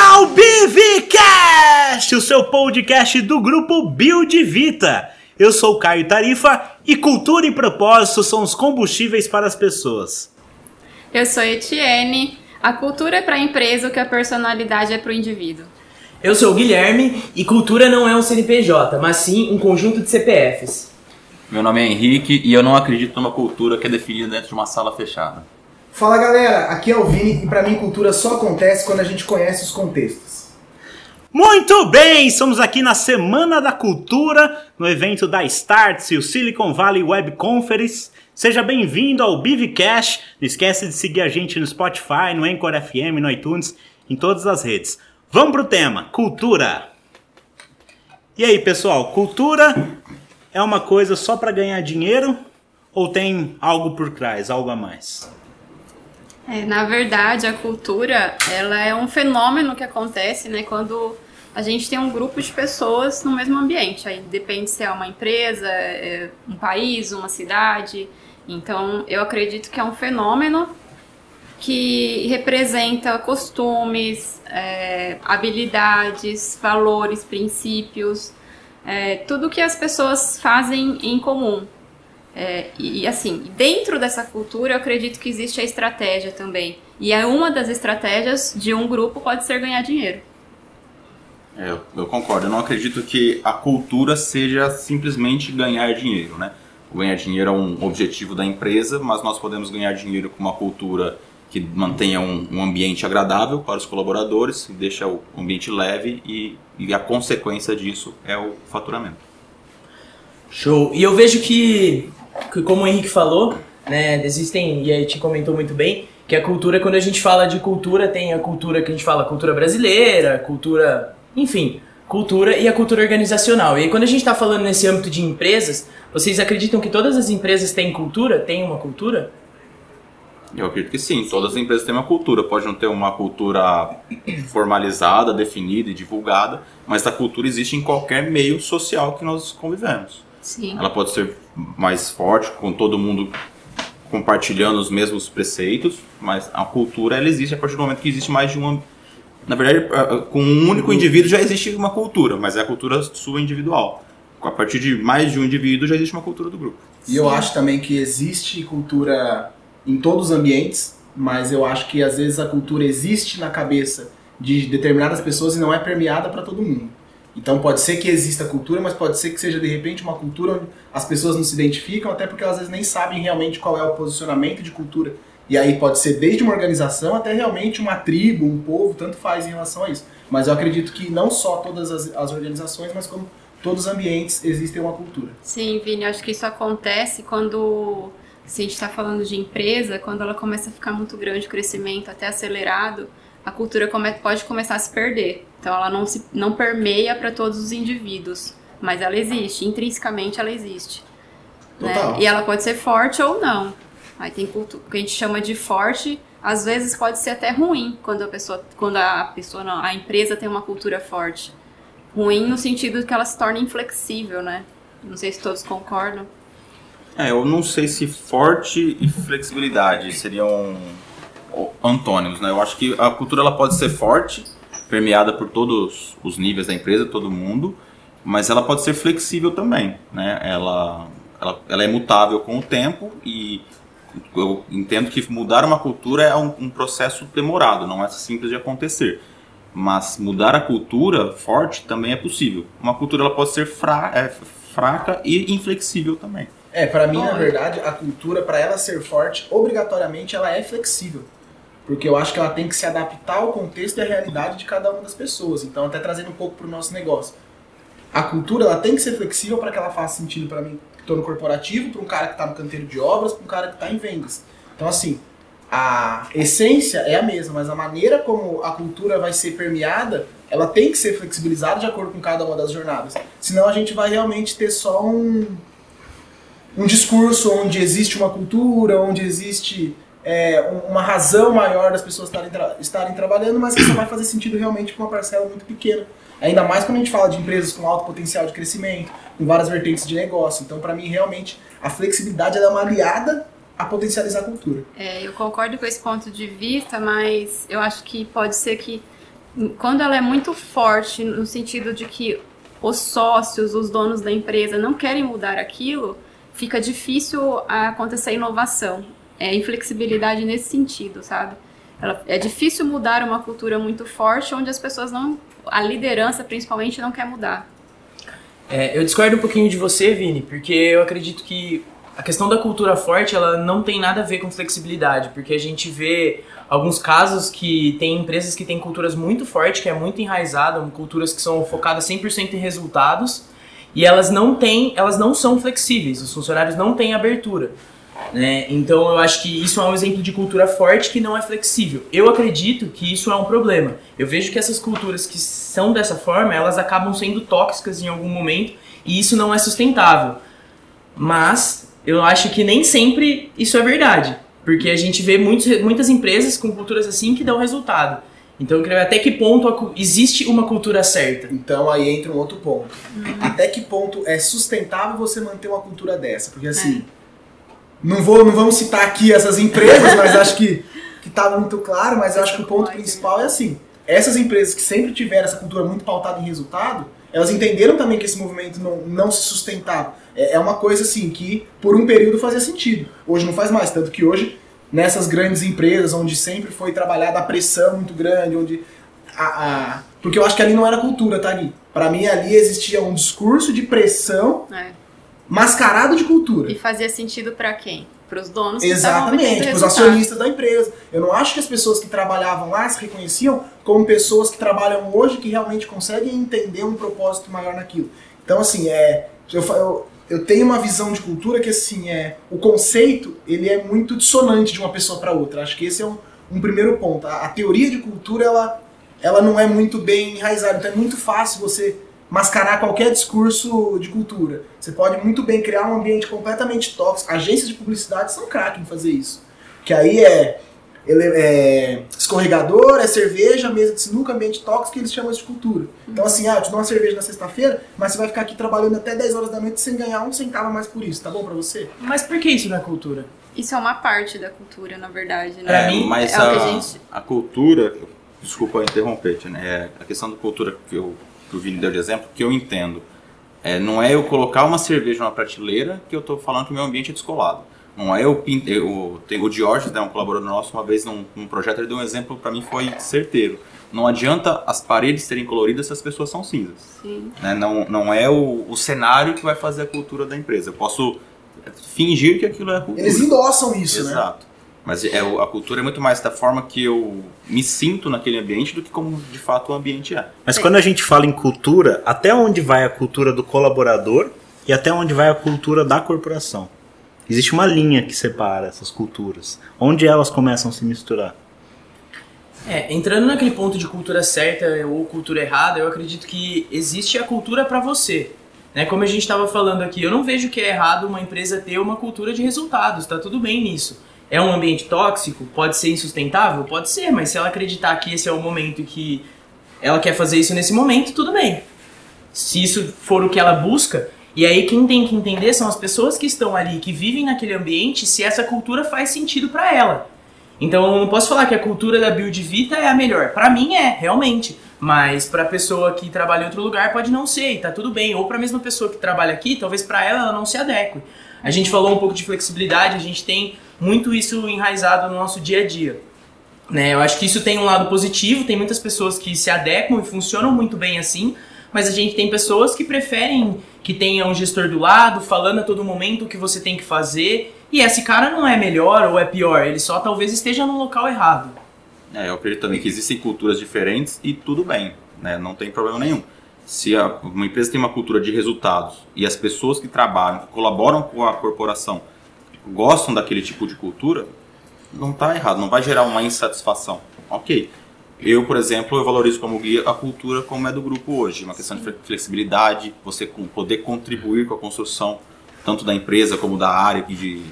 ao Bivcast, o seu podcast do grupo Build Vita. Eu sou o Caio Tarifa e cultura e propósito são os combustíveis para as pessoas. Eu sou Etienne. A cultura é para a empresa o que a personalidade é para o indivíduo. Eu sou o Guilherme e cultura não é um CNPJ, mas sim um conjunto de CPFs. Meu nome é Henrique e eu não acredito numa cultura que é definida dentro de uma sala fechada. Fala galera, aqui é o Vini e pra mim cultura só acontece quando a gente conhece os contextos. Muito bem, estamos aqui na Semana da Cultura, no evento da Starts e o Silicon Valley Web Conference. Seja bem-vindo ao Bivcast. Não esquece de seguir a gente no Spotify, no Anchor FM, no iTunes, em todas as redes. Vamos pro tema, cultura. E aí, pessoal, cultura é uma coisa só para ganhar dinheiro ou tem algo por trás, algo a mais? É, na verdade, a cultura ela é um fenômeno que acontece né, quando a gente tem um grupo de pessoas no mesmo ambiente. Aí depende se é uma empresa, é um país, uma cidade. Então, eu acredito que é um fenômeno que representa costumes, é, habilidades, valores, princípios, é, tudo que as pessoas fazem em comum. É, e assim, dentro dessa cultura, eu acredito que existe a estratégia também. E é uma das estratégias de um grupo pode ser ganhar dinheiro. É, eu, eu concordo. Eu não acredito que a cultura seja simplesmente ganhar dinheiro, né? Ganhar dinheiro é um objetivo da empresa, mas nós podemos ganhar dinheiro com uma cultura que mantenha um, um ambiente agradável para os colaboradores, deixa o ambiente leve e, e a consequência disso é o faturamento. Show. E eu vejo que, que como o Henrique falou, né, existem, e a gente comentou muito bem, que a cultura, quando a gente fala de cultura, tem a cultura que a gente fala cultura brasileira, cultura, enfim, cultura e a cultura organizacional. E aí, quando a gente está falando nesse âmbito de empresas, vocês acreditam que todas as empresas têm cultura? Têm uma cultura? Eu acredito que sim, todas as empresas têm uma cultura. Pode não ter uma cultura formalizada, definida e divulgada, mas a cultura existe em qualquer meio social que nós convivemos. Sim. Ela pode ser mais forte, com todo mundo compartilhando os mesmos preceitos, mas a cultura ela existe a partir do momento que existe mais de uma. Na verdade, com um único indivíduo já existe uma cultura, mas é a cultura sua individual. A partir de mais de um indivíduo já existe uma cultura do grupo. E eu acho também que existe cultura em todos os ambientes, mas eu acho que às vezes a cultura existe na cabeça de determinadas pessoas e não é permeada para todo mundo. Então pode ser que exista cultura, mas pode ser que seja de repente uma cultura onde as pessoas não se identificam, até porque elas às vezes nem sabem realmente qual é o posicionamento de cultura. E aí pode ser desde uma organização até realmente uma tribo, um povo, tanto faz em relação a isso. Mas eu acredito que não só todas as, as organizações, mas como todos os ambientes existem uma cultura. Sim, Vini, acho que isso acontece quando se a gente está falando de empresa, quando ela começa a ficar muito grande, o crescimento até acelerado, a cultura pode começar a se perder. Então ela não, se, não permeia para todos os indivíduos, mas ela existe, intrinsecamente ela existe. Né? E ela pode ser forte ou não. Aí tem cultura, o que a gente chama de forte, às vezes pode ser até ruim quando a pessoa, quando a pessoa não, a empresa tem uma cultura forte. Ruim no sentido que ela se torna inflexível, né? Não sei se todos concordam. É, eu não sei se forte e flexibilidade seriam antônimos, né? Eu acho que a cultura ela pode ser forte, permeada por todos os níveis da empresa, todo mundo, mas ela pode ser flexível também, né? Ela, ela, ela é mutável com o tempo e eu entendo que mudar uma cultura é um, um processo demorado, não é simples de acontecer. Mas mudar a cultura forte também é possível. Uma cultura ela pode ser fra é, fraca e inflexível também. É, para mim, na verdade, a cultura, para ela ser forte, obrigatoriamente ela é flexível. Porque eu acho que ela tem que se adaptar ao contexto e à realidade de cada uma das pessoas. Então, até trazendo um pouco para o nosso negócio. A cultura ela tem que ser flexível para que ela faça sentido para mim, que estou no corporativo, para um cara que está no canteiro de obras, para um cara que está em vendas. Então, assim, a essência é a mesma, mas a maneira como a cultura vai ser permeada, ela tem que ser flexibilizada de acordo com cada uma das jornadas. Senão a gente vai realmente ter só um, um discurso onde existe uma cultura, onde existe é, uma razão maior das pessoas estarem, tra estarem trabalhando, mas que só vai fazer sentido realmente com uma parcela muito pequena. Ainda mais quando a gente fala de empresas com alto potencial de crescimento, com várias vertentes de negócio. Então, para mim, realmente, a flexibilidade é uma aliada a potencializar a cultura. É, eu concordo com esse ponto de vista, mas eu acho que pode ser que quando ela é muito forte no sentido de que os sócios, os donos da empresa não querem mudar aquilo, fica difícil acontecer inovação. É inflexibilidade nesse sentido, sabe? Ela, é difícil mudar uma cultura muito forte onde as pessoas não, a liderança principalmente não quer mudar. É, eu discordo um pouquinho de você, Vini, porque eu acredito que a questão da cultura forte ela não tem nada a ver com flexibilidade, porque a gente vê alguns casos que tem empresas que têm culturas muito fortes, que é muito enraizada, culturas que são focadas 100% em resultados, e elas não têm, elas não são flexíveis, os funcionários não têm abertura. Né? Então eu acho que isso é um exemplo de cultura forte que não é flexível. Eu acredito que isso é um problema. Eu vejo que essas culturas que são dessa forma, elas acabam sendo tóxicas em algum momento e isso não é sustentável. Mas eu acho que nem sempre isso é verdade. Porque a gente vê muitos, muitas empresas com culturas assim que dão resultado. Então eu queria ver até que ponto existe uma cultura certa. Então aí entra um outro ponto. Até que ponto é sustentável você manter uma cultura dessa? Porque assim, é. Não, vou, não vamos citar aqui essas empresas, mas acho que, que tá muito claro, mas acho que o ponto principal é assim. Essas empresas que sempre tiveram essa cultura muito pautada em resultado, elas entenderam também que esse movimento não, não se sustentava. É, é uma coisa assim que por um período fazia sentido. Hoje não faz mais, tanto que hoje nessas grandes empresas onde sempre foi trabalhada a pressão muito grande, onde a, a... porque eu acho que ali não era cultura, tá ali. Para mim ali existia um discurso de pressão é. Mascarado de cultura. E fazia sentido para quem? Para os donos Exatamente, para os acionistas da empresa. Eu não acho que as pessoas que trabalhavam lá se reconheciam como pessoas que trabalham hoje que realmente conseguem entender um propósito maior naquilo. Então, assim, é, eu, eu, eu tenho uma visão de cultura que, assim, é o conceito ele é muito dissonante de uma pessoa para outra. Acho que esse é um, um primeiro ponto. A, a, teoria de cultura, ela, ela não é muito bem enraizada. Então, é muito fácil você mascarar qualquer discurso de cultura. Você pode muito bem criar um ambiente completamente tóxico. Agências de publicidade são craque em fazer isso. Que aí é, ele, é escorregador, é cerveja, mesa de sinuca, ambiente tóxico, eles chamam isso de cultura. Então assim, ah, eu te dou uma cerveja na sexta-feira, mas você vai ficar aqui trabalhando até 10 horas da noite sem ganhar um centavo mais por isso, tá bom pra você? Mas por que isso não é cultura? Isso é uma parte da cultura, na verdade, né? É, mas é a, a, gente... a cultura, desculpa interromper, né? É a questão da cultura que eu que o Vini deu de exemplo, que eu entendo. É, não é eu colocar uma cerveja numa prateleira que eu estou falando que o meu ambiente é descolado. Não é eu, o Diógenes, né, um colaborador nosso, uma vez num, num projeto, ele deu um exemplo para mim foi certeiro. Não adianta as paredes serem coloridas se as pessoas são cinzas. Né? Não, não é o, o cenário que vai fazer a cultura da empresa. Eu posso fingir que aquilo é a cultura. Eles endossam isso, Exato. né? Exato. Mas é, a cultura é muito mais da forma que eu me sinto naquele ambiente do que como de fato o ambiente é. Mas quando a gente fala em cultura, até onde vai a cultura do colaborador e até onde vai a cultura da corporação? Existe uma linha que separa essas culturas. Onde elas começam a se misturar? É, entrando naquele ponto de cultura certa ou cultura errada, eu acredito que existe a cultura para você. Né? Como a gente estava falando aqui, eu não vejo que é errado uma empresa ter uma cultura de resultados, tá tudo bem nisso. É um ambiente tóxico? Pode ser insustentável? Pode ser, mas se ela acreditar que esse é o momento que ela quer fazer isso nesse momento, tudo bem. Se isso for o que ela busca, e aí quem tem que entender são as pessoas que estão ali, que vivem naquele ambiente, se essa cultura faz sentido para ela. Então eu não posso falar que a cultura da Build Vita é a melhor. Para mim é, realmente. Mas para pessoa que trabalha em outro lugar pode não ser, e tá tudo bem. Ou para a mesma pessoa que trabalha aqui, talvez para ela ela não se adeque. A gente falou um pouco de flexibilidade, a gente tem muito isso enraizado no nosso dia a dia. Né? Eu acho que isso tem um lado positivo, tem muitas pessoas que se adequam e funcionam muito bem assim, mas a gente tem pessoas que preferem que tenha um gestor do lado, falando a todo momento o que você tem que fazer, e esse cara não é melhor ou é pior, ele só talvez esteja no local errado. É, eu acredito também que existem culturas diferentes e tudo bem, né? não tem problema nenhum. Se a, uma empresa tem uma cultura de resultados e as pessoas que trabalham, que colaboram com a corporação, gostam daquele tipo de cultura, não está errado, não vai gerar uma insatisfação. Ok. Eu, por exemplo, eu valorizo como guia a cultura como é do grupo hoje, uma questão de flexibilidade, você poder contribuir com a construção tanto da empresa como da área e de,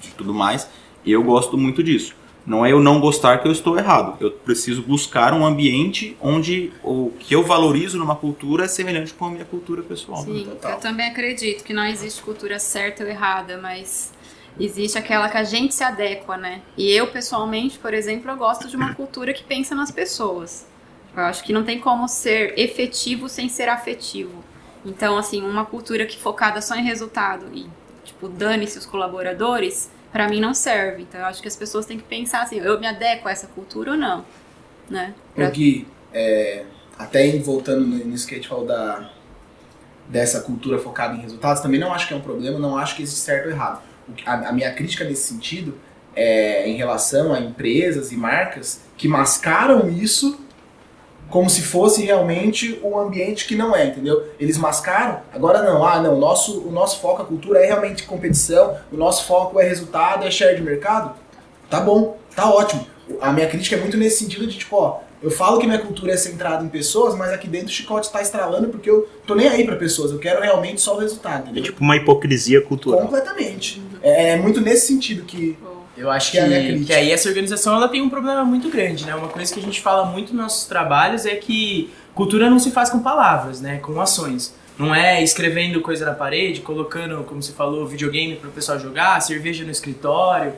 de tudo mais. Eu gosto muito disso. Não é eu não gostar que eu estou errado. Eu preciso buscar um ambiente onde o que eu valorizo numa cultura é semelhante com a minha cultura pessoal. Sim, eu também acredito que não existe cultura certa ou errada, mas existe aquela que a gente se adequa, né? E eu, pessoalmente, por exemplo, eu gosto de uma cultura que pensa nas pessoas. Eu acho que não tem como ser efetivo sem ser afetivo. Então, assim, uma cultura que focada só em resultado e, tipo, dane-se os colaboradores, para mim não serve. Então, eu acho que as pessoas têm que pensar assim, eu me adequo a essa cultura ou não, né? Pra... Gui, é, até voltando nisso que a gente falou da, dessa cultura focada em resultados, também não acho que é um problema, não acho que existe certo ou errado. A, a minha crítica nesse sentido é em relação a empresas e marcas que mascaram isso como se fosse realmente um ambiente que não é, entendeu? Eles mascaram, agora não, ah não, o nosso, o nosso foco, a cultura é realmente competição, o nosso foco é resultado, é share de mercado, tá bom, tá ótimo. A minha crítica é muito nesse sentido de tipo, ó, eu falo que minha cultura é centrada em pessoas, mas aqui dentro o chicote está estralando porque eu tô nem aí para pessoas, eu quero realmente só o resultado. Entendeu? É tipo uma hipocrisia cultural. Completamente. É, é muito nesse sentido que eu acho que, que, que, aí essa organização ela tem um problema muito grande, né? Uma coisa que a gente fala muito nos nossos trabalhos é que cultura não se faz com palavras, né? Com ações. Não é escrevendo coisa na parede, colocando, como você falou, videogame para o pessoal jogar, cerveja no escritório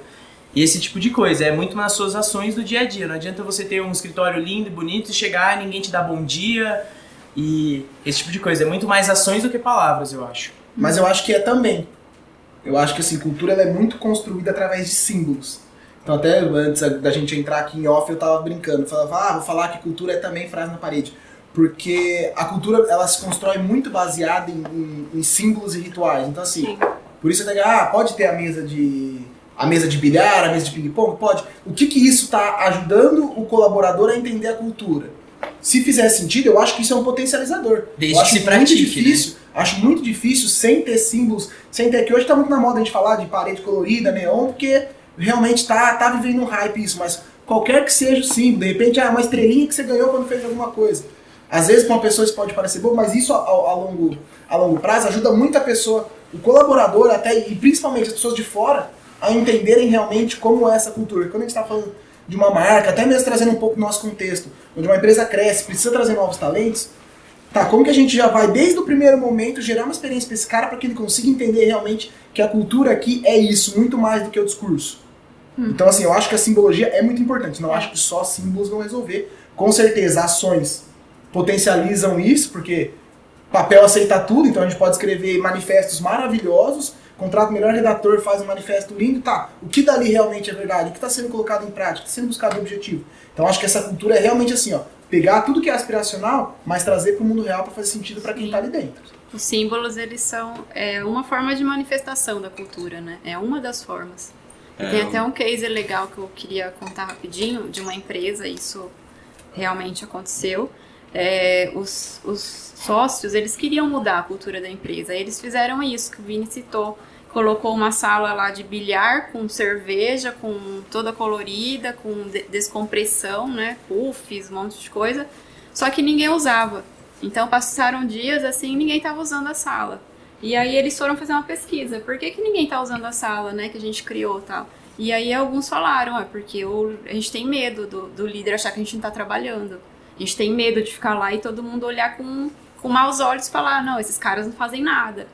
e esse tipo de coisa. É muito nas suas ações do dia a dia. Não adianta você ter um escritório lindo e bonito e chegar e ninguém te dá bom dia e esse tipo de coisa. É muito mais ações do que palavras, eu acho. Mas eu acho que é também. Eu acho que assim, cultura ela é muito construída através de símbolos. Então até antes da gente entrar aqui em off eu tava brincando, falava, ah, vou falar que cultura é também frase na parede. Porque a cultura ela se constrói muito baseada em, em, em símbolos e rituais. Então assim, Sim. por isso até ah, pode ter a mesa de a mesa de bilhar, a mesa de ping-pong, pode. O que que isso está ajudando o colaborador a entender a cultura? Se fizer sentido, eu acho que isso é um potencializador. Desde eu acho que se pratique, muito difícil, né? Acho muito difícil sem ter símbolos, sem ter que hoje está muito na moda a gente falar de parede colorida, neon, porque realmente tá tá vivendo um hype isso, mas qualquer que seja o símbolo, de repente ah, uma estrelinha que você ganhou quando fez alguma coisa. Às vezes para uma pessoa isso pode parecer bom, mas isso a, a, longo, a longo prazo ajuda muito a pessoa, o colaborador até e principalmente as pessoas de fora a entenderem realmente como é essa cultura. Quando a gente está falando de uma marca, até mesmo trazendo um pouco do nosso contexto, onde uma empresa cresce, precisa trazer novos talentos, Tá, como que a gente já vai, desde o primeiro momento, gerar uma experiência para esse cara para que ele consiga entender realmente que a cultura aqui é isso, muito mais do que o discurso. Hum. Então, assim, eu acho que a simbologia é muito importante. Não acho que só símbolos vão resolver. Com certeza, ações potencializam isso, porque papel aceita tudo, então a gente pode escrever manifestos maravilhosos, contrata o melhor redator, faz um manifesto lindo, tá. O que dali realmente é verdade? O que está sendo colocado em prática? Está sendo buscado o objetivo? Então acho que essa cultura é realmente assim, ó pegar tudo que é aspiracional, mas trazer para o mundo real para fazer sentido para quem está ali dentro. Os símbolos, eles são é, uma forma de manifestação da cultura, né? É uma das formas. É, tem até um case legal que eu queria contar rapidinho de uma empresa, isso realmente aconteceu. É, os, os sócios, eles queriam mudar a cultura da empresa. Eles fizeram isso que o Vini citou colocou uma sala lá de bilhar com cerveja, com toda colorida, com descompressão, né, puffs, um monte de coisa. Só que ninguém usava. Então passaram dias assim, ninguém estava usando a sala. E aí eles foram fazer uma pesquisa. Por que, que ninguém está usando a sala, né, que a gente criou, tal? E aí alguns falaram, é porque o, a gente tem medo do, do líder achar que a gente não está trabalhando. A gente tem medo de ficar lá e todo mundo olhar com, com maus olhos e falar, não, esses caras não fazem nada.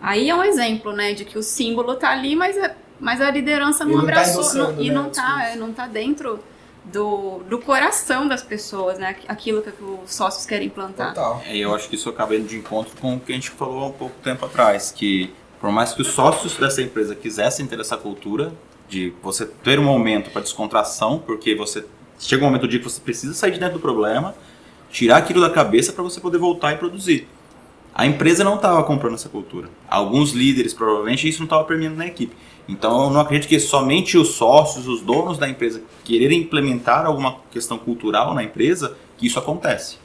Aí é um exemplo, né, de que o símbolo tá ali, mas, é, mas a liderança não, não tá abraçou tá não, e né, não tá, é, não tá dentro do, do coração das pessoas, né? Aquilo que os sócios querem implantar. Total. É, eu acho que isso acaba indo de encontro com o que a gente falou há um pouco tempo atrás, que por mais que os sócios dessa empresa quisessem ter essa cultura de você ter um momento para descontração, porque você chega um momento do dia que você precisa sair de dentro do problema, tirar aquilo da cabeça para você poder voltar e produzir. A empresa não estava comprando essa cultura. Alguns líderes, provavelmente, isso não estava permeando na equipe. Então, eu não acredito que somente os sócios, os donos da empresa, quererem implementar alguma questão cultural na empresa, que isso acontece.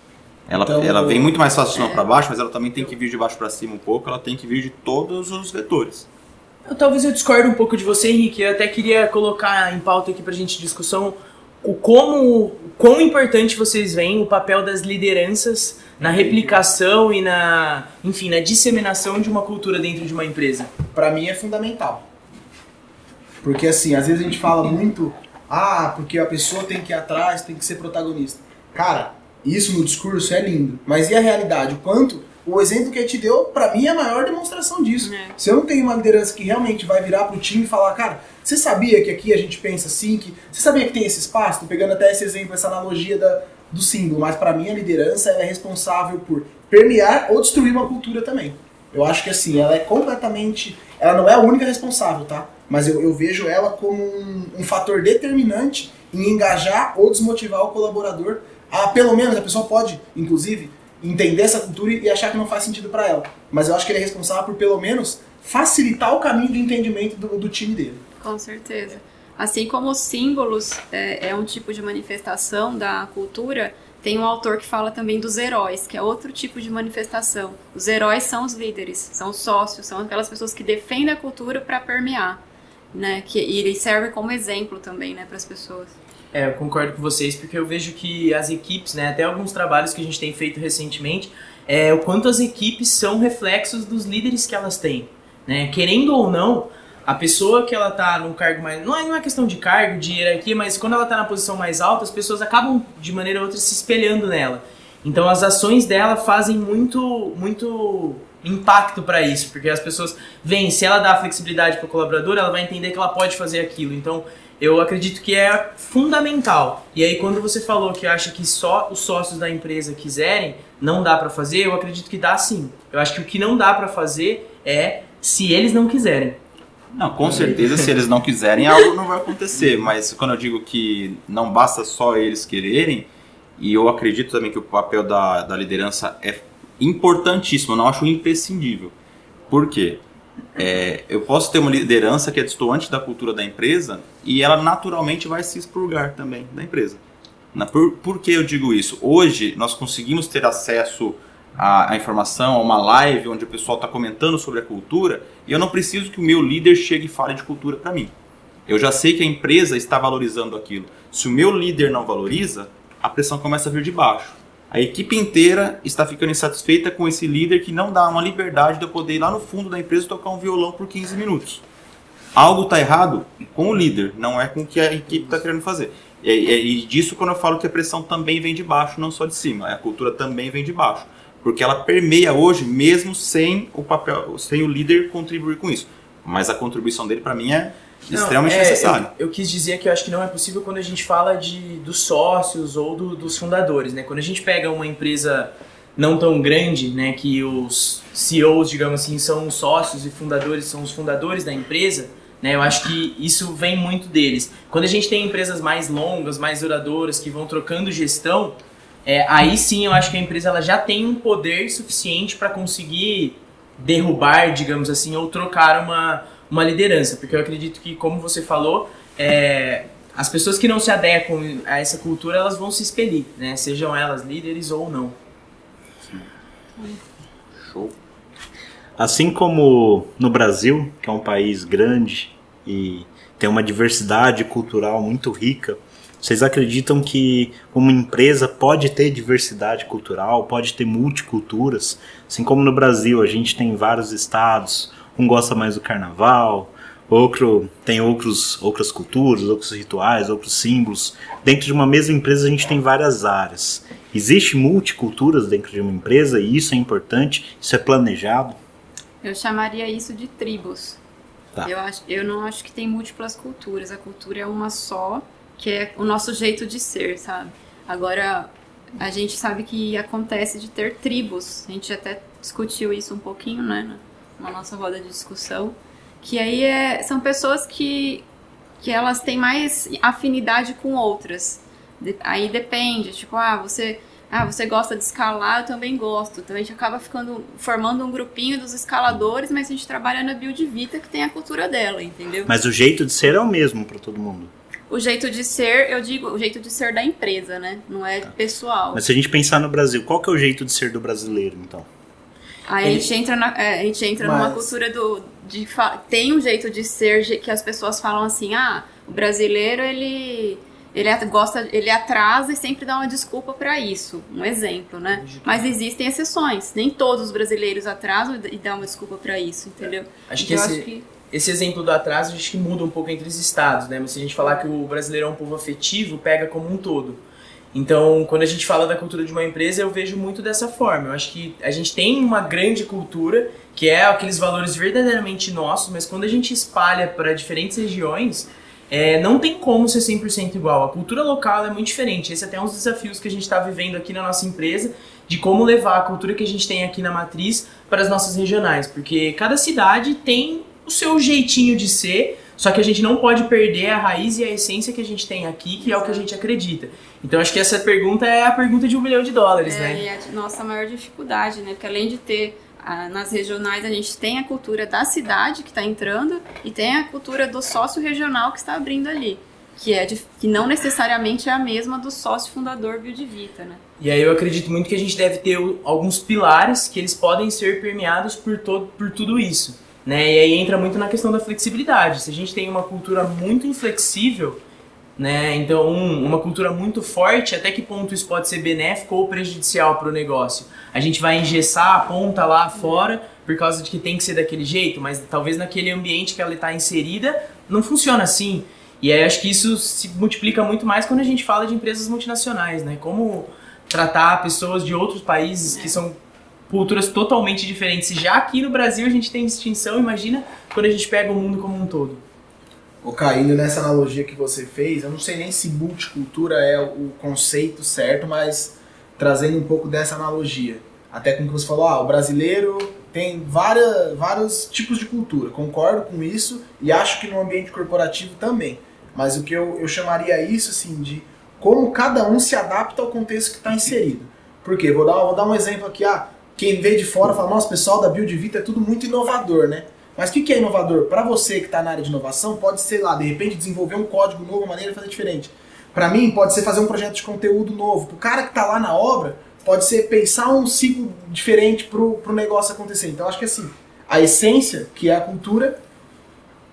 Ela, então, ela vem muito mais fácil de cima para baixo, mas ela também tem que vir de baixo para cima um pouco, ela tem que vir de todos os vetores. Eu, talvez eu discorde um pouco de você, Henrique. Eu até queria colocar em pauta aqui para a gente discussão o como, quão importante vocês veem o papel das lideranças na replicação e na, enfim, na disseminação de uma cultura dentro de uma empresa? Para mim é fundamental. Porque assim, às vezes a gente fala muito, ah, porque a pessoa tem que ir atrás, tem que ser protagonista. Cara, isso no discurso é lindo, mas e a realidade? O quanto o exemplo que ele te deu, para mim, é a maior demonstração disso. É. Se eu não tenho uma liderança que realmente vai virar pro time e falar, cara, você sabia que aqui a gente pensa assim? Que, você sabia que tem esse espaço? Tô pegando até esse exemplo, essa analogia da, do símbolo, mas para mim a liderança é responsável por permear ou destruir uma cultura também. Eu acho que assim, ela é completamente. Ela não é a única responsável, tá? Mas eu, eu vejo ela como um, um fator determinante em engajar ou desmotivar o colaborador. A, pelo menos a pessoa pode, inclusive, entender essa cultura e achar que não faz sentido para ela. Mas eu acho que ele é responsável por, pelo menos, facilitar o caminho de entendimento do, do time dele. Com certeza. Assim como os símbolos é, é um tipo de manifestação da cultura, tem um autor que fala também dos heróis, que é outro tipo de manifestação. Os heróis são os líderes, são os sócios, são aquelas pessoas que defendem a cultura para permear, né? Que, e ele serve como exemplo também, né, para as pessoas. É, eu concordo com vocês, porque eu vejo que as equipes, né, até alguns trabalhos que a gente tem feito recentemente, é o quanto as equipes são reflexos dos líderes que elas têm. Né? Querendo ou não, a pessoa que ela tá num cargo mais. Não é, não é questão de cargo, de hierarquia, mas quando ela tá na posição mais alta, as pessoas acabam, de maneira ou outra, se espelhando nela. Então as ações dela fazem muito, muito impacto para isso, porque as pessoas veem, se ela dá flexibilidade para o colaborador, ela vai entender que ela pode fazer aquilo. Então eu acredito que é fundamental. E aí quando você falou que acha que só os sócios da empresa quiserem, não dá para fazer, eu acredito que dá sim. Eu acho que o que não dá para fazer é se eles não quiserem. Não, com certeza, se eles não quiserem, algo não vai acontecer. Mas quando eu digo que não basta só eles quererem, e eu acredito também que o papel da, da liderança é importantíssimo, eu não acho imprescindível. Por quê? É, eu posso ter uma liderança que é distoante da cultura da empresa e ela naturalmente vai se expurgar também da empresa. Por, por que eu digo isso? Hoje nós conseguimos ter acesso a, a informação, a uma live onde o pessoal está comentando sobre a cultura, e eu não preciso que o meu líder chegue e fale de cultura para mim. Eu já sei que a empresa está valorizando aquilo. Se o meu líder não valoriza, a pressão começa a vir de baixo. A equipe inteira está ficando insatisfeita com esse líder que não dá uma liberdade de eu poder ir lá no fundo da empresa tocar um violão por 15 minutos. Algo está errado com o líder, não é com o que a equipe está querendo fazer. E, e, e disso quando eu falo que a pressão também vem de baixo, não só de cima. A cultura também vem de baixo porque ela permeia hoje mesmo sem o papel, sem o líder contribuir com isso. Mas a contribuição dele para mim é não, extremamente é, necessária. Eu, eu, quis dizer que eu acho que não é possível quando a gente fala de dos sócios ou do, dos fundadores, né? Quando a gente pega uma empresa não tão grande, né, que os CEOs, digamos assim, são os sócios e fundadores são os fundadores da empresa, né? Eu acho que isso vem muito deles. Quando a gente tem empresas mais longas, mais duradouras, que vão trocando gestão, é, aí sim eu acho que a empresa ela já tem um poder suficiente para conseguir derrubar, digamos assim, ou trocar uma, uma liderança. Porque eu acredito que, como você falou, é, as pessoas que não se adequam a essa cultura, elas vão se expelir, né? Sejam elas líderes ou não. Show. Assim como no Brasil, que é um país grande e tem uma diversidade cultural muito rica, vocês acreditam que uma empresa pode ter diversidade cultural, pode ter multiculturas? Assim como no Brasil, a gente tem vários estados, um gosta mais do carnaval, outro tem outros, outras culturas, outros rituais, outros símbolos. Dentro de uma mesma empresa, a gente tem várias áreas. Existe multiculturas dentro de uma empresa e isso é importante, isso é planejado? Eu chamaria isso de tribos. Tá. Eu, acho, eu não acho que tem múltiplas culturas, a cultura é uma só que é o nosso jeito de ser, sabe? Agora, a gente sabe que acontece de ter tribos, a gente até discutiu isso um pouquinho, né, na nossa roda de discussão, que aí é, são pessoas que, que elas têm mais afinidade com outras. De, aí depende, tipo, ah, você ah, você gosta de escalar, eu também gosto. Então a gente acaba ficando formando um grupinho dos escaladores, mas a gente trabalha na Build Vita que tem a cultura dela, entendeu? Mas o jeito de ser é o mesmo para todo mundo o jeito de ser, eu digo, o jeito de ser da empresa, né? Não é tá. pessoal. Mas se a gente pensar no Brasil, qual que é o jeito de ser do brasileiro, então? Aí a gente entra, na, é, a gente entra Mas... numa cultura do. De, tem um jeito de ser que as pessoas falam assim, ah, o brasileiro ele. Ele gosta, ele atrasa e sempre dá uma desculpa para isso. Um exemplo, né? Mas existem exceções. Nem todos os brasileiros atrasam e dão uma desculpa para isso, entendeu? Acho então, que esse... acho que esse exemplo do atraso acho que muda um pouco entre os estados, né? Mas se a gente falar que o brasileiro é um povo afetivo, pega como um todo. Então, quando a gente fala da cultura de uma empresa, eu vejo muito dessa forma. Eu acho que a gente tem uma grande cultura, que é aqueles valores verdadeiramente nossos, mas quando a gente espalha para diferentes regiões, é, não tem como ser 100% igual. A cultura local é muito diferente. Esse é até um dos desafios que a gente está vivendo aqui na nossa empresa, de como levar a cultura que a gente tem aqui na matriz para as nossas regionais, porque cada cidade tem o seu jeitinho de ser, só que a gente não pode perder a raiz e a essência que a gente tem aqui, que é o que a gente acredita. Então acho que essa pergunta é a pergunta de um milhão de dólares, é, né? E a nossa maior dificuldade, né? Porque além de ter ah, nas regionais a gente tem a cultura da cidade que está entrando e tem a cultura do sócio regional que está abrindo ali. Que, é de, que não necessariamente é a mesma do sócio fundador Biodivita, né? E aí eu acredito muito que a gente deve ter alguns pilares que eles podem ser permeados por, todo, por tudo isso. Né? E aí entra muito na questão da flexibilidade. Se a gente tem uma cultura muito inflexível, né? Então, um, uma cultura muito forte, até que ponto isso pode ser benéfico ou prejudicial para o negócio? A gente vai engessar a ponta lá fora por causa de que tem que ser daquele jeito, mas talvez naquele ambiente que ela está inserida não funciona assim. E aí acho que isso se multiplica muito mais quando a gente fala de empresas multinacionais, né? Como tratar pessoas de outros países que são culturas totalmente diferentes. Já aqui no Brasil a gente tem distinção, imagina quando a gente pega o mundo como um todo. O caindo nessa analogia que você fez, eu não sei nem se multicultura é o conceito certo, mas trazendo um pouco dessa analogia. Até com que você falou, ah, o brasileiro tem várias, vários tipos de cultura. Concordo com isso e acho que no ambiente corporativo também. Mas o que eu, eu chamaria isso assim de como cada um se adapta ao contexto que está inserido. Por quê? Vou dar, vou dar um exemplo aqui. Ah, quem vê de fora fala, nossa, pessoal da Build Vita é tudo muito inovador, né? Mas o que, que é inovador? Para você que está na área de inovação, pode ser lá, de repente, desenvolver um código novo, uma maneira de fazer diferente. Para mim, pode ser fazer um projeto de conteúdo novo. Para o cara que está lá na obra, pode ser pensar um ciclo diferente para o negócio acontecer. Então, acho que assim, a essência, que é a cultura,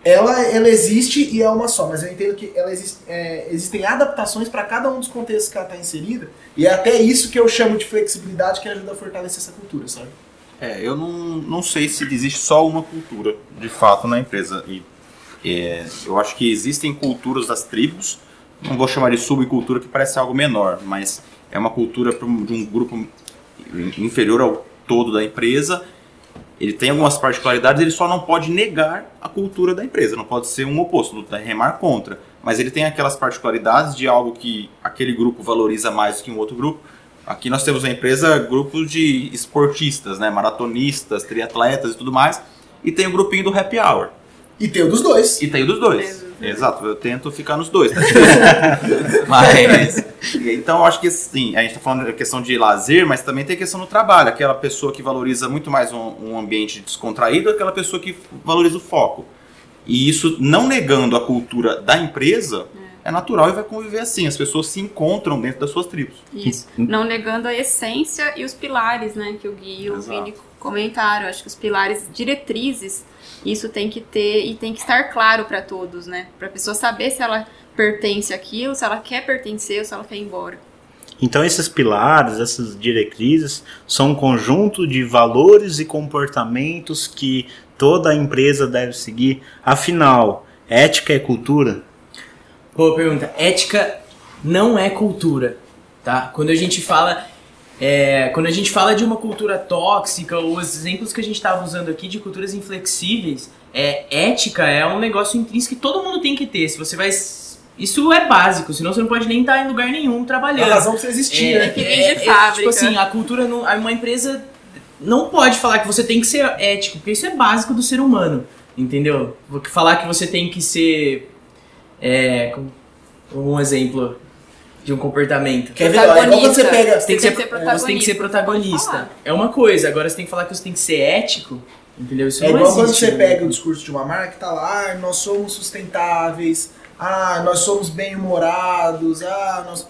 ela, ela existe e é uma só, mas eu entendo que ela existe, é, existem adaptações para cada um dos contextos que ela está inserida, e é até isso que eu chamo de flexibilidade que ajuda a fortalecer essa cultura, sabe? É, eu não, não sei se existe só uma cultura, de fato, na empresa. E, é, eu acho que existem culturas das tribos, não vou chamar de subcultura, que parece algo menor, mas é uma cultura de um grupo inferior ao todo da empresa. Ele tem algumas particularidades, ele só não pode negar a cultura da empresa, não pode ser um oposto, não remar contra. Mas ele tem aquelas particularidades de algo que aquele grupo valoriza mais que um outro grupo Aqui nós temos na empresa grupos de esportistas, né? Maratonistas, triatletas e tudo mais. E tem o grupinho do happy hour. E tem o dos dois. E tem o dos dois. Exato, eu tento ficar nos dois. Tá? mas. Então, acho que sim, a gente está falando da questão de lazer, mas também tem a questão do trabalho. Aquela pessoa que valoriza muito mais um, um ambiente descontraído, aquela pessoa que valoriza o foco. E isso não negando a cultura da empresa. É natural e vai conviver assim. As pessoas se encontram dentro das suas tribos. Isso. Não negando a essência e os pilares, né? Que o Gui e o Exato. Vini comentaram. Acho que os pilares diretrizes, isso tem que ter e tem que estar claro para todos, né? Para a pessoa saber se ela pertence àquilo, se ela quer pertencer ou se ela quer ir embora. Então esses pilares, essas diretrizes, são um conjunto de valores e comportamentos que toda empresa deve seguir. Afinal, ética é cultura? Boa pergunta. Ética não é cultura, tá? Quando a gente fala é, quando a gente fala de uma cultura tóxica, ou os exemplos que a gente estava usando aqui de culturas inflexíveis, é, ética é um negócio intrínseco que todo mundo tem que ter. Se você vai. Isso é básico, senão você não pode nem estar em lugar nenhum trabalhando. A razão pra você existir, é, né? Que vem de é, fábrica. tipo assim, a cultura, não, uma empresa não pode falar que você tem que ser ético, porque isso é básico do ser humano, entendeu? Falar que você tem que ser é, um exemplo de um comportamento. Quer ver? É igual quando você pega. Você tem que ser, você tem que ser protagonista. É uma coisa, agora você tem que falar que você tem que ser ético. Entendeu? Isso é igual existe, quando você né? pega o discurso de uma marca que tá lá, ah, nós somos sustentáveis, ah, nós somos bem-humorados, ah, nós.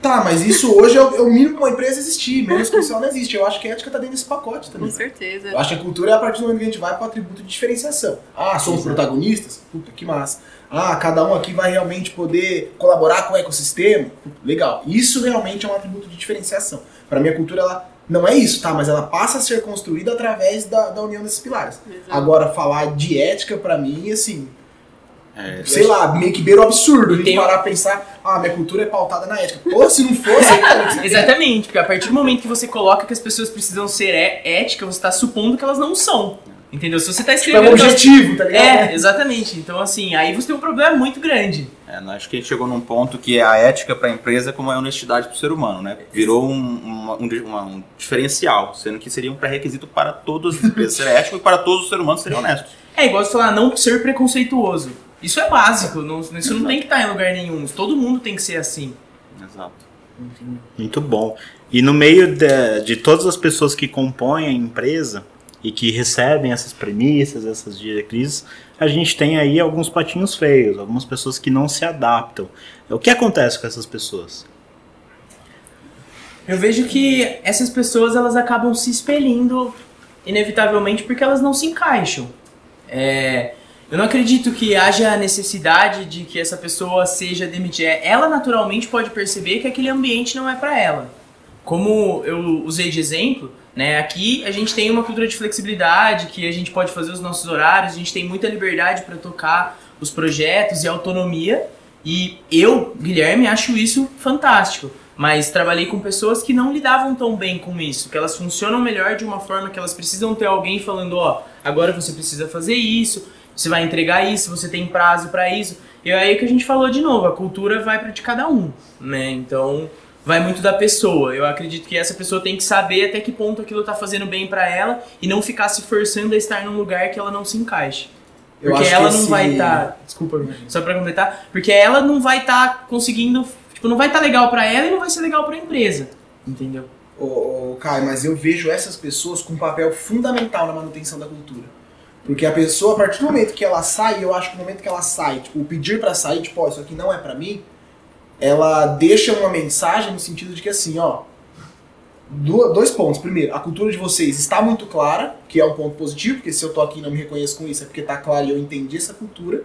Tá, mas isso hoje é o, é o mínimo que uma empresa existir, menos que isso não existe. Eu acho que a ética tá dentro desse pacote também. Com certeza. Eu acho que a cultura é a partir do momento que a gente vai pro atributo de diferenciação. Ah, somos protagonistas? Puta, que massa ah, cada um aqui vai realmente poder colaborar com o ecossistema. Legal. Isso realmente é um atributo de diferenciação. Para mim, a cultura ela não é isso, tá? Mas ela passa a ser construída através da, da união desses pilares. Exato. Agora, falar de ética, para mim, assim. É, sei lá, meio que beira o absurdo. A gente parar a pensar, ah, minha cultura é pautada na ética. Pô, se não fosse. Exatamente, porque a partir do momento que você coloca que as pessoas precisam ser é, éticas, você está supondo que elas não são. Entendeu? Se você tá Tipo, é um escrevendo. objetivo, tá ligado? É, exatamente. Então, assim, aí você tem um problema muito grande. É, acho que a gente chegou num ponto que a ética para a empresa é como a honestidade para o ser humano, né? Virou um, uma- um, uma- um diferencial, sendo que seria um pré-requisito para todas as empresas ser ético e para todos os seres humanos serem honestos. É igual você falar, não ser preconceituoso. Isso é básico, não- isso não tem que estar em lugar nenhum. Todo mundo tem que ser assim. Exato. Muito bom. E no meio de, de todas as pessoas que compõem a empresa e que recebem essas premissas, essas diretrizes, a gente tem aí alguns patinhos feios, algumas pessoas que não se adaptam. O que acontece com essas pessoas? Eu vejo que essas pessoas elas acabam se expelindo inevitavelmente porque elas não se encaixam. É, eu não acredito que haja necessidade de que essa pessoa seja demitida. Ela naturalmente pode perceber que aquele ambiente não é para ela. Como eu usei de exemplo, né, aqui a gente tem uma cultura de flexibilidade, que a gente pode fazer os nossos horários, a gente tem muita liberdade para tocar os projetos e autonomia. E eu, Guilherme, acho isso fantástico. Mas trabalhei com pessoas que não lidavam tão bem com isso, que elas funcionam melhor de uma forma que elas precisam ter alguém falando, ó, agora você precisa fazer isso, você vai entregar isso, você tem prazo para isso. E aí que a gente falou de novo, a cultura vai para de cada um, né? Então, vai muito da pessoa. Eu acredito que essa pessoa tem que saber até que ponto aquilo tá fazendo bem para ela e não ficar se forçando a estar num lugar que ela não se encaixe. Porque ela não esse- vai estar. Desculpa, só pra completar. Porque ela não vai estar conseguindo. Tipo, não vai estar legal pra ela e não vai ser legal pra empresa. Entendeu? Ô, ô, Caio, mas eu vejo essas pessoas com um papel fundamental na manutenção da cultura. Porque a pessoa, a partir do momento que ela sai, eu acho que no momento que ela sai, tipo, o pedir pra sair, tipo, ó, isso aqui não é pra mim, ela deixa uma mensagem no sentido de que assim, ó, dois pontos. Primeiro, a cultura de vocês está muito clara, que é um ponto positivo, porque se eu tô aqui e não me reconheço com isso, é porque tá claro e eu entendi essa cultura.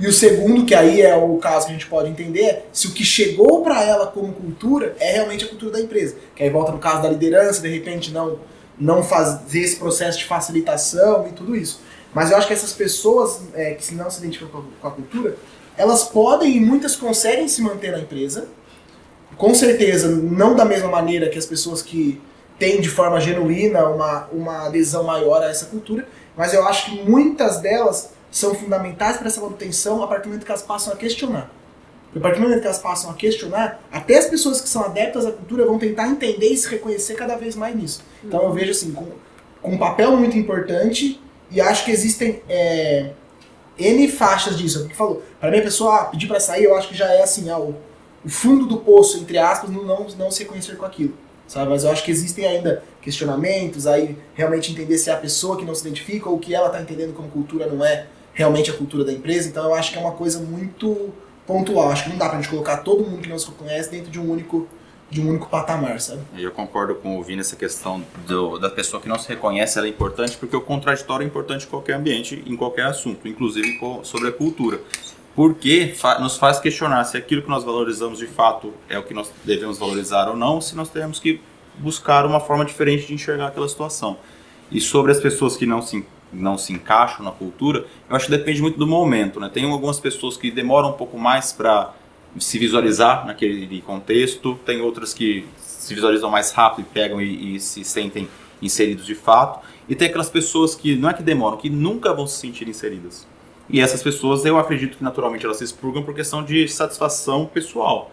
E o segundo, que aí é o caso que a gente pode entender, é se o que chegou para ela como cultura é realmente a cultura da empresa. Que aí volta no caso da liderança, de repente não, não fazer esse processo de facilitação e tudo isso. Mas eu acho que essas pessoas é, que não se identificam com a, com a cultura, elas podem e muitas conseguem se manter na empresa. Com certeza, não da mesma maneira que as pessoas que têm de forma genuína uma, uma adesão maior a essa cultura, mas eu acho que muitas delas são fundamentais para essa manutenção a partir do momento que elas passam a questionar. Porque a partir do momento que elas passam a questionar, até as pessoas que são adeptas à cultura vão tentar entender e se reconhecer cada vez mais nisso. Então eu vejo assim, com, com um papel muito importante e acho que existem é, N faixas disso. O que falou. Para mim, a pessoa pedir para sair, eu acho que já é assim, ah, o, fundo do poço, entre aspas, não, não, não se reconhecer com aquilo. Sabe? Mas eu acho que existem ainda questionamentos, aí realmente entender se é a pessoa que não se identifica ou o que ela está entendendo como cultura não é realmente a cultura da empresa. Então eu acho que é uma coisa muito pontual. Acho que não dá pra gente colocar todo mundo que não se reconhece dentro de um único, de um único patamar, sabe? Eu concordo com o Vini nessa questão do- da pessoa que não se reconhece, ela é importante, porque o contraditório é importante em qualquer ambiente, em qualquer assunto, inclusive sobre a cultura. Porque fa- nos faz questionar se aquilo que nós valorizamos de fato é o que nós devemos valorizar ou não, se nós temos que buscar uma forma diferente de enxergar aquela situação. E sobre as pessoas que não se, não se encaixam na cultura, eu acho que depende muito do momento. Né? Tem algumas pessoas que demoram um pouco mais para se visualizar naquele contexto, tem outras que se visualizam mais rápido e pegam e, e se sentem inseridos de fato, e tem aquelas pessoas que não é que demoram, que nunca vão se sentir inseridas. E essas pessoas eu acredito que naturalmente elas se expurgam por questão de satisfação pessoal.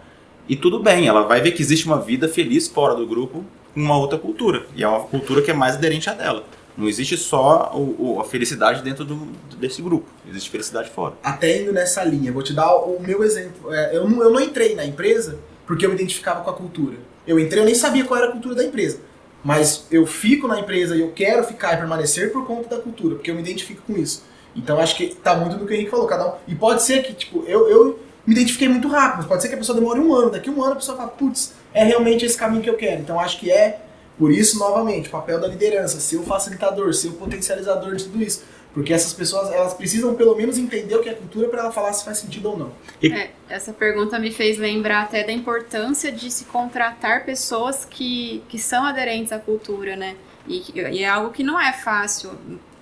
E tudo bem, ela vai ver que existe uma vida feliz fora do grupo com uma outra cultura. E é uma cultura que é mais aderente à dela. Não existe só o- o- a felicidade dentro do- desse grupo, existe felicidade fora. Até indo nessa linha, vou te dar o meu exemplo. É, eu, não, eu não entrei na empresa porque eu me identificava com a cultura. Eu entrei, eu nem sabia qual era a cultura da empresa. Mas eu fico na empresa e eu quero ficar e permanecer por conta da cultura, porque eu me identifico com isso. Então acho que tá muito no que o Henrique falou, cada um. E pode ser que, tipo, eu, eu me identifiquei muito rápido, mas pode ser que a pessoa demore um ano. Daqui um ano a pessoa fala, putz, é realmente esse caminho que eu quero. Então acho que é, por isso, novamente, o papel da liderança, ser o facilitador, ser o potencializador de tudo isso. Porque essas pessoas, elas precisam pelo menos entender o que é cultura para ela falar se faz sentido ou não. É, essa pergunta me fez lembrar até da importância de se contratar pessoas que, que são aderentes à cultura, né? E, e é algo que não é fácil.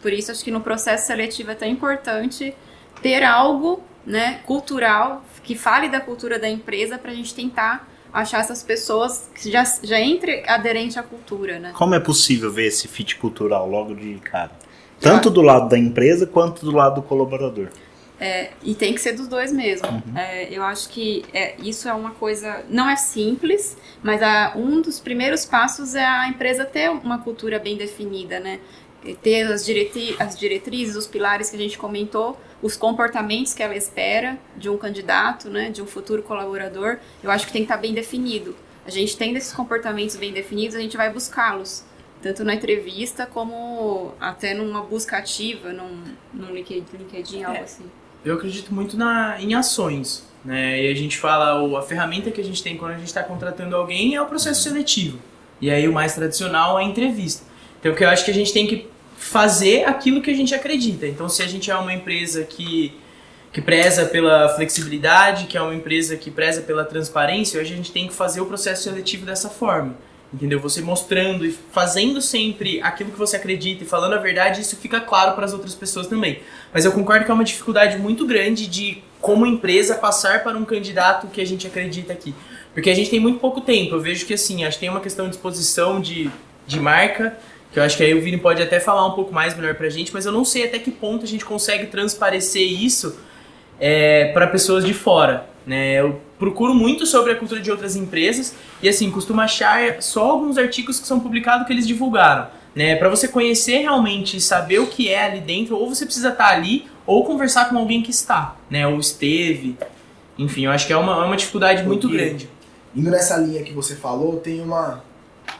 Por isso, acho que no processo seletivo é tão importante ter algo né, cultural que fale da cultura da empresa para a gente tentar achar essas pessoas que já, já entre aderente à cultura, né? Como é possível ver esse fit cultural logo de cara? Tanto do lado da empresa quanto do lado do colaborador. É, e tem que ser dos dois mesmo. É, eu acho que é, isso é uma coisa. Não é simples, mas a- um dos primeiros passos é a empresa ter uma cultura bem definida, né? Ter as, direti as diretrizes, os pilares que a gente comentou, os comportamentos que ela espera de um candidato, né? De um futuro colaborador. Eu acho que tem que estar bem definido. A gente tendo esses comportamentos bem definidos, a gente vai buscá-los. Tanto na entrevista como até numa busca ativa, num, num LinkedIn, algo É. assim. Eu acredito muito na, em ações. Né? E a gente fala, o- a ferramenta que a gente tem quando a gente está contratando alguém é o processo seletivo. E aí o mais tradicional é a entrevista. Então, que eu acho que a gente tem que fazer aquilo que a gente acredita. Então, se a gente é uma empresa que, que preza pela flexibilidade, que é uma empresa que preza pela transparência, hoje a gente tem que fazer o processo seletivo dessa forma. Entendeu? Você mostrando e fazendo sempre aquilo que você acredita e falando a verdade, isso fica claro para as outras pessoas também. Mas eu concordo que é uma dificuldade muito grande de, como empresa, passar para um candidato que a gente acredita aqui. Porque a gente tem muito pouco tempo. Eu vejo que, assim, acho que tem uma questão de exposição de, de marca, que eu acho que aí o Vini pode até falar um pouco mais melhor pra gente, mas eu não sei até que ponto a gente consegue transparecer isso é, para pessoas de fora. Né? Eu procuro muito sobre a cultura de outras empresas e assim costumo achar só alguns artigos que são publicados que eles divulgaram. Né? Para você conhecer realmente e saber o que é ali dentro, ou você precisa estar ali ou conversar com alguém que está, né? ou esteve. Enfim, eu acho que é uma, é uma dificuldade muito Porque- grande. Indo nessa linha que você falou, tem uma,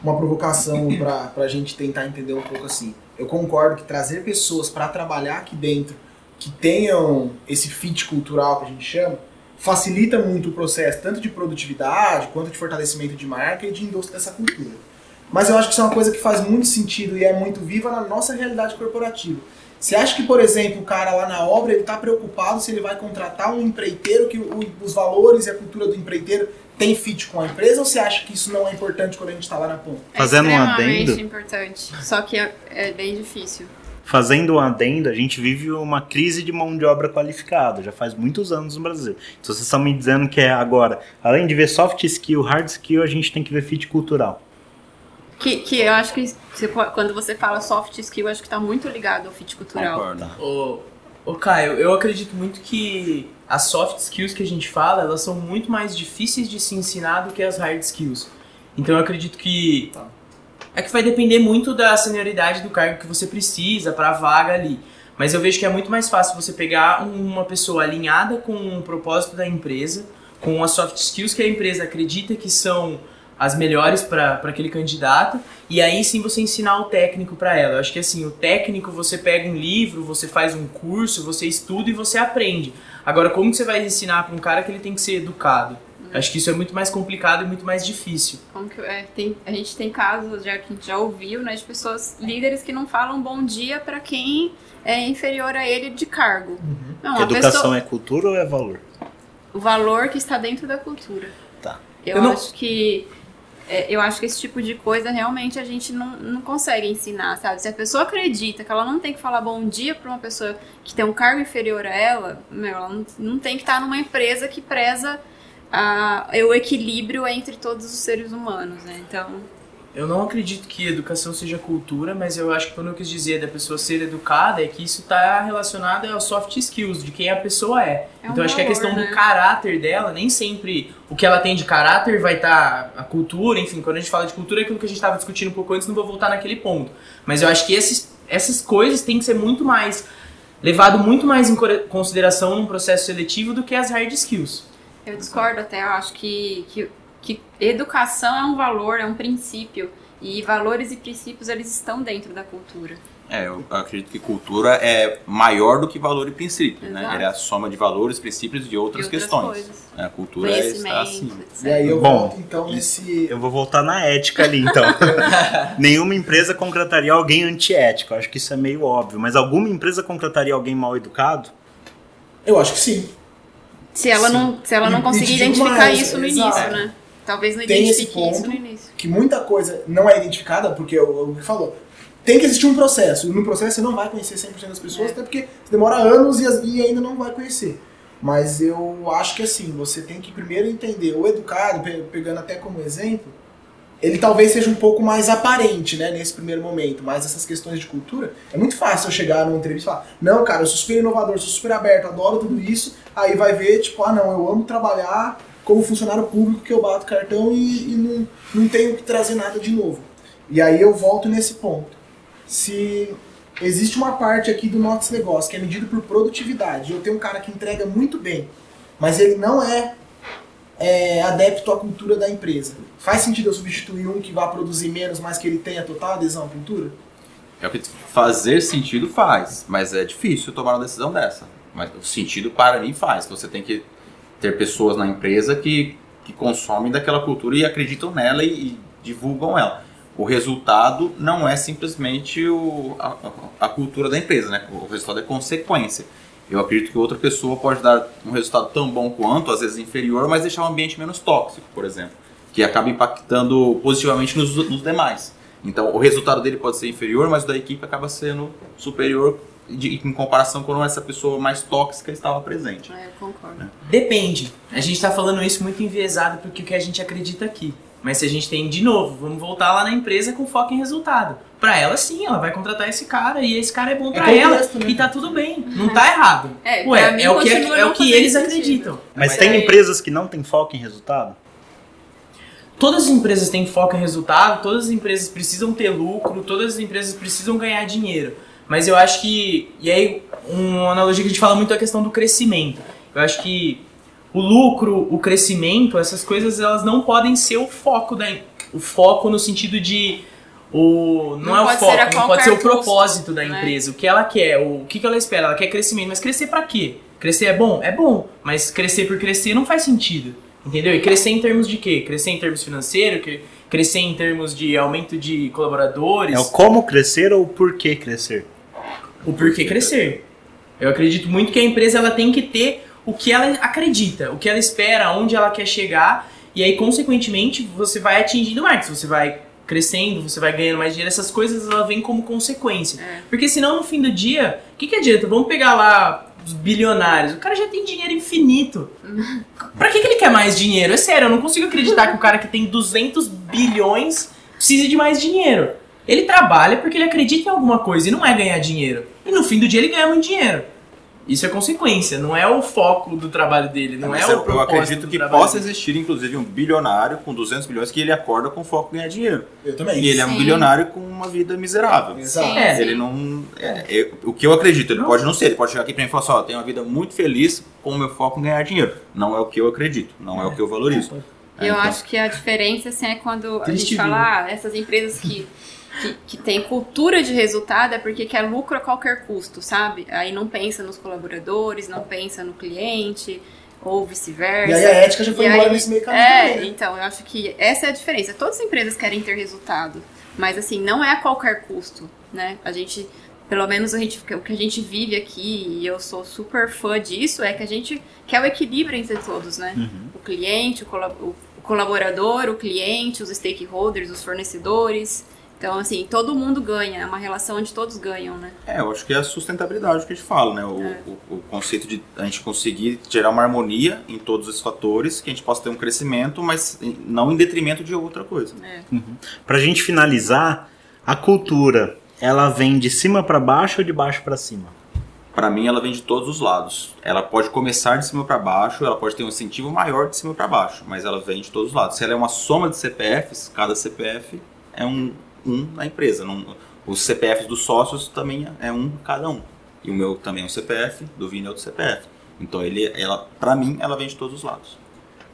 uma provocação pra, pra gente tentar entender um pouco assim. Eu concordo que trazer pessoas para trabalhar aqui dentro que tenham esse fit cultural que a gente chama, facilita muito o processo, tanto de produtividade, quanto de fortalecimento de marca e de indústria dessa cultura. Mas eu acho que isso é uma coisa que faz muito sentido e é muito viva na nossa realidade corporativa. Você acha que, por exemplo, o cara lá na obra ele está preocupado se ele vai contratar um empreiteiro que os valores e a cultura do empreiteiro tem fit com a empresa ou você acha que isso não é importante quando a gente está lá na ponta? Fazendo um é adendo. importante. Só que é, é bem difícil. Fazendo um adendo, a gente vive uma crise de mão de obra qualificada, já faz muitos anos no Brasil. Então vocês estão me dizendo que é agora, além de ver soft skill, hard skill, a gente tem que ver fit cultural. Que, que eu acho que você quando você fala soft skill, eu acho que tá muito ligado ao fit cultural. Concordo. Ô, ô Caio, eu acredito muito que as soft skills que a gente fala, elas são muito mais difíceis de se ensinar do que as hard skills. Então eu acredito que é que vai depender muito da senioridade do cargo que você precisa para a vaga ali. Mas eu vejo que é muito mais fácil você pegar um- uma pessoa alinhada com o propósito da empresa, com as soft skills que a empresa acredita que são as melhores para aquele candidato, e aí sim você ensinar o técnico para ela. Eu acho que assim, o técnico você pega um livro, você faz um curso, você estuda e você aprende. Agora, como que você vai ensinar para um cara que ele tem que ser educado? Acho que isso é muito mais complicado e muito mais difícil. Como que, é, tem, a gente tem casos já que a gente já ouviu, né, de pessoas, líderes que não falam bom dia pra quem é inferior a ele de cargo. Não, a Educação pessoa, é cultura ou é valor? o valor que está dentro da cultura. Tá. Eu, Eu não- acho que é, eu acho que esse tipo de coisa realmente a gente não, não consegue ensinar, sabe? Se a pessoa acredita que ela não tem que falar bom dia pra uma pessoa que tem um cargo inferior a ela, meu, ela não, não tem que estar numa empresa que preza a, o equilíbrio entre todos os seres humanos, né? Então, Eu não acredito que educação seja cultura, mas eu acho que quando eu quis dizer da pessoa ser educada é que isso está relacionado aos soft skills, de quem a pessoa é. É um então acho que a questão né? do caráter dela, nem sempre o que ela tem de caráter vai estar a cultura, enfim, quando a gente fala de cultura é aquilo que a gente estava discutindo um pouco antes, não vou voltar naquele ponto. Mas eu acho que esses, essas coisas têm que ser muito mais levado muito mais em consideração num processo seletivo do que as hard skills. eu discordo até, eu acho que, que, que educação é um valor, é um princípio. E valores e princípios, eles estão dentro da cultura. É, eu acredito que cultura é maior do que valor e princípio, né? Exato. Ela é a soma de valores, princípios e outras, E outras questões. coisas. É, A cultura está etc. E aí eu Bom, volto então nesse. Eu vou voltar na ética ali, então. Nenhuma empresa contrataria alguém antiético. Acho que isso é meio óbvio. Mas alguma empresa contrataria alguém mal educado? Eu acho que sim. Se ela Sim. não, se ela não conseguir identificar mais, isso no exato. início, né? Talvez não Tem esse ponto. no início. Que muita coisa não é identificada, porque o que falou. Tem que existir um processo. E no processo você não vai conhecer 100% das pessoas, É. até porque você demora anos e, e ainda não vai conhecer. Mas eu acho que assim, você tem que primeiro entender o educado, pe- pegando até como exemplo, ele talvez seja um pouco mais aparente, né, nesse primeiro momento, mas essas questões de cultura, é muito fácil eu chegar numa entrevista e falar, não, cara, eu sou super inovador, sou super aberto, adoro tudo isso, aí vai ver, tipo, ah, não, eu amo trabalhar como funcionário público que eu bato cartão e, e não, não tenho que trazer nada de novo. E aí eu volto nesse ponto. Se existe uma parte aqui do nosso negócio que é medido por produtividade, eu tenho um cara que entrega muito bem, mas ele não é é, adepto à cultura da empresa. Faz sentido eu substituir um que vá produzir menos, mas que ele tenha total adesão à cultura? É o que fazer sentido faz, mas é difícil tomar uma decisão dessa. Mas o sentido para mim faz. Você tem que ter pessoas na empresa que, que consomem daquela cultura e acreditam nela e, e divulgam ela. O resultado não é simplesmente o, a, a cultura da empresa, né? O resultado é consequência. Eu acredito que outra pessoa pode dar um resultado tão bom quanto, às vezes inferior, mas deixar o ambiente menos tóxico, por exemplo, que acaba impactando positivamente nos, nos demais. Então, o resultado dele pode ser inferior, mas o da equipe acaba sendo superior de, em comparação com essa pessoa mais tóxica estava presente. É, eu concordo. Depende. A gente tá falando isso muito enviesado porque o que a gente acredita aqui. Mas se a gente tem, de novo, vamos voltar lá na empresa com foco em resultado. Pra ela, sim, ela vai contratar esse cara e esse cara é bom pra É ela contexto, né? e tá tudo bem. Não tá errado. É, Ué, mim é o que, é, não o que eles sentido. acreditam. Mas Mas tem aí- empresas que não têm foco em resultado? Todas as empresas têm foco em resultado, todas as empresas precisam ter lucro, todas as empresas precisam ganhar dinheiro. Mas eu acho que. E aí, uma analogia que a gente fala muito é a questão do crescimento. Eu acho que o lucro, o crescimento, essas coisas elas não podem ser o foco da. O foco no sentido de. O, não, Não é o foco, não pode ser o custo, propósito da né? empresa. O que ela quer, o, o que, que ela espera? Ela quer crescimento, mas crescer pra quê? Crescer é bom? É bom, mas crescer por crescer não faz sentido. Entendeu? E crescer em termos de quê? Crescer em termos financeiros, que- crescer em termos de aumento de colaboradores, É o como crescer ou o porquê crescer? O porquê crescer. Eu acredito muito que a empresa ela tem que ter o que ela acredita, o que ela espera, onde ela quer chegar, e aí, consequentemente, você vai atingindo mais. Você vai crescendo, você vai ganhando mais dinheiro, essas coisas ela vêm como consequência. É. Porque senão, no fim do dia, o que, que adianta? Vamos pegar lá os bilionários. O cara já tem dinheiro infinito. Pra que, que ele quer mais dinheiro? É sério, eu não consigo acreditar que o cara que tem 200 bilhões precise de mais dinheiro. Ele trabalha porque ele acredita em alguma coisa e não é ganhar dinheiro. E no fim do dia ele ganha muito dinheiro. Isso é consequência, não é o foco do trabalho dele, não Mas é o eu, acredito que possa dele. existir, inclusive, um bilionário com 200 bilhões que ele acorda com foco em ganhar dinheiro. Eu também. E ele é um Sim. bilionário com uma vida miserável. Exato. Sim, É, sim. Ele não. é, é, o que eu acredito, ele Não. pode não ser, ele pode chegar aqui pra mim e falar assim: ó, tenho uma vida muito feliz com o meu foco em ganhar dinheiro. Não é o que eu acredito, não é, o que eu valorizo. Eu então- acho que a diferença assim, é quando a Triste gente fala, ah, essas empresas que, que, que têm cultura de resultado é porque quer lucro a qualquer custo, sabe? Aí não pensa nos colaboradores, não pensa no cliente, ou vice-versa. E aí a ética já foi E embora aí- nesse meio caminho É, também, né? então, eu acho que essa é a diferença. Todas as empresas querem ter resultado, mas assim, não é a qualquer custo, né? A gente, pelo menos a gente, o que a gente vive aqui, e eu sou super fã disso, é que a gente quer o equilíbrio entre todos, né? O cliente, o, cola- o colaborador, o cliente, os stakeholders, os fornecedores. Então, assim, todo mundo ganha, é uma relação onde todos ganham, né? É, eu acho que é a sustentabilidade que a gente fala, né? O, É. o, o conceito de a gente conseguir gerar uma harmonia em todos esses fatores, que a gente possa ter um crescimento, mas não em detrimento de outra coisa. É. Pra gente finalizar, a cultura, ela vem de cima pra baixo ou de baixo pra cima? Para mim, ela vem de todos os lados. Ela pode começar de cima para baixo, ela pode ter um incentivo maior de cima para baixo, mas ela vem de todos os lados. Se ela é uma soma de CPFs, cada CPF é um, um na empresa. Não- os CPFs dos sócios também é um cada um. E o meu também é um CPF, do Vini é outro CPF. Então, ele, ela, para mim, ela vem de todos os lados.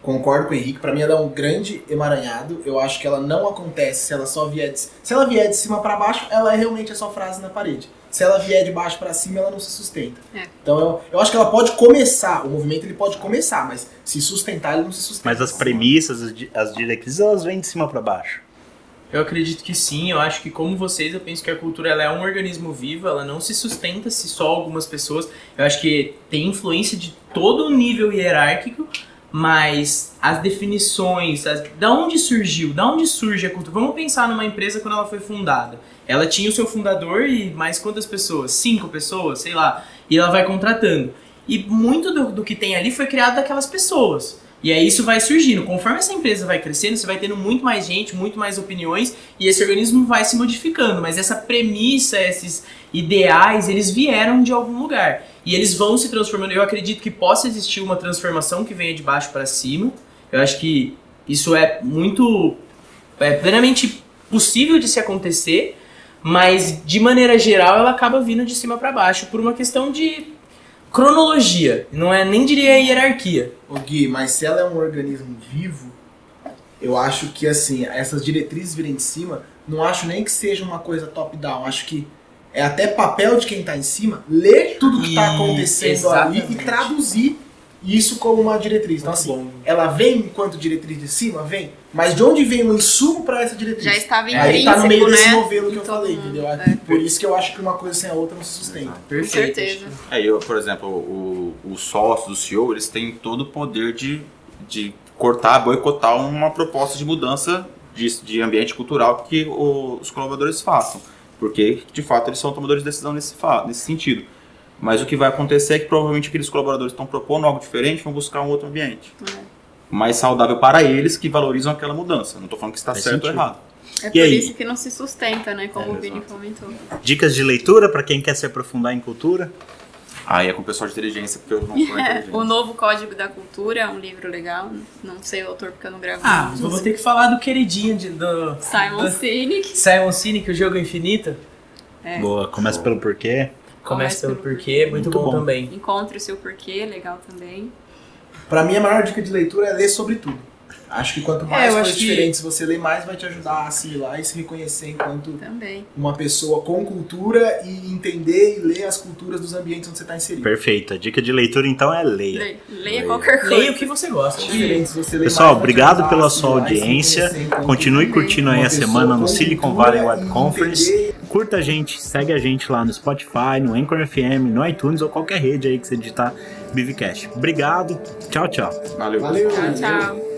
Concordo com o Henrique, pra mim ela é um grande emaranhado. Eu acho que ela não acontece se ela só vier de, se ela vier de cima pra baixo, ela é realmente é só frase na parede. Se ela vier de baixo pra cima, ela não se sustenta. É. Então eu, eu acho que ela pode começar, o movimento ele pode começar, mas se sustentar ele não se sustenta. Mas as premissas, as di- as diretrizes, elas vêm de cima pra baixo. Eu acredito que sim, eu acho que como vocês, eu penso que a cultura ela é um organismo vivo, ela não se sustenta se só algumas pessoas. Eu acho que tem influência de todo o nível hierárquico, mas as definições, as, da onde surgiu, da onde surge a cultura? Vamos pensar numa empresa quando ela foi fundada. Ela tinha o seu fundador e mais quantas pessoas? Cinco pessoas, sei lá. E ela vai contratando. E muito do, do que tem ali foi criado daquelas pessoas. E aí isso vai surgindo. Conforme essa empresa vai crescendo, você vai tendo muito mais gente, muito mais opiniões, e esse organismo vai se modificando. Mas essa premissa, esses ideais, eles vieram de algum lugar. E eles vão se transformando. Eu acredito que possa existir uma transformação que venha de baixo para cima. Eu acho que isso é muito é plenamente possível de se acontecer, mas de maneira geral ela acaba vindo de cima para baixo por uma questão de cronologia, não é nem diria hierarquia. Ô Gui, mas se ela é um organismo vivo, eu acho que assim, essas diretrizes virem de cima, não acho nem que seja uma coisa top-down, acho que é até papel de quem tá em cima ler tudo que tá E- acontecendo ali e exatamente. traduzir isso como uma diretriz. Então assim, bom. ela vem enquanto diretriz de cima, vem, mas de onde vem o insumo para essa diretriz? Já estava Aí intrínseco, tá no meio desse né? novelo que em eu falei, entendeu? É, Por isso que eu acho que uma coisa sem a outra não se sustenta. com Perfeito. certeza. É, eu, por exemplo, o, o sócio do CEO, eles têm todo o poder de, de cortar, boicotar uma proposta de mudança de, de ambiente cultural que os colaboradores façam. Porque, de fato, eles são tomadores de decisão nesse, fa- nesse sentido. Mas o que vai acontecer é que provavelmente aqueles colaboradores estão propondo algo diferente vão buscar um outro ambiente. Mais saudável para eles que valorizam aquela mudança. Não estou falando que está Faz certo sentido. ou errado. É E por aí? isso que não se sustenta, né? Como É, o Vini exato. comentou. Dicas de leitura para quem quer se aprofundar em cultura? Aí é com o pessoal de inteligência, porque eu não sou inteligente. o Novo Código da Cultura é um livro legal. Não sei o autor porque eu não gravo. Ah, eu vou ter que falar do queridinho de, do Simon do- Sinek. Simon Sinek, o jogo infinito. É. Boa, começa pelo porquê. Começa pelo pelo porquê, muito, Muito bom, bom. também. Encontre o seu porquê, legal também. Pra mim, a maior dica de leitura é ler sobre tudo. Acho que quanto mais É, coisas acho que- diferentes você ler, mais vai te ajudar a assimilar e se reconhecer enquanto Também. uma pessoa com cultura e entender e ler as culturas dos ambientes onde você está inserido. Perfeito. A dica de leitura então é leia. Leia, leia qualquer coisa. Leia o que você gosta. Diferentes você lê Pessoal, mais, obrigado pela sua audiência. Continue curtindo aí a semana no Silicon Valley Web Conference. entender Curta a gente, segue a gente lá no Spotify, no Anchor FM, no iTunes ou qualquer rede aí que você digitar Bivcast. Obrigado. Tchau, tchau. Valeu. Valeu. Tchau, tchau.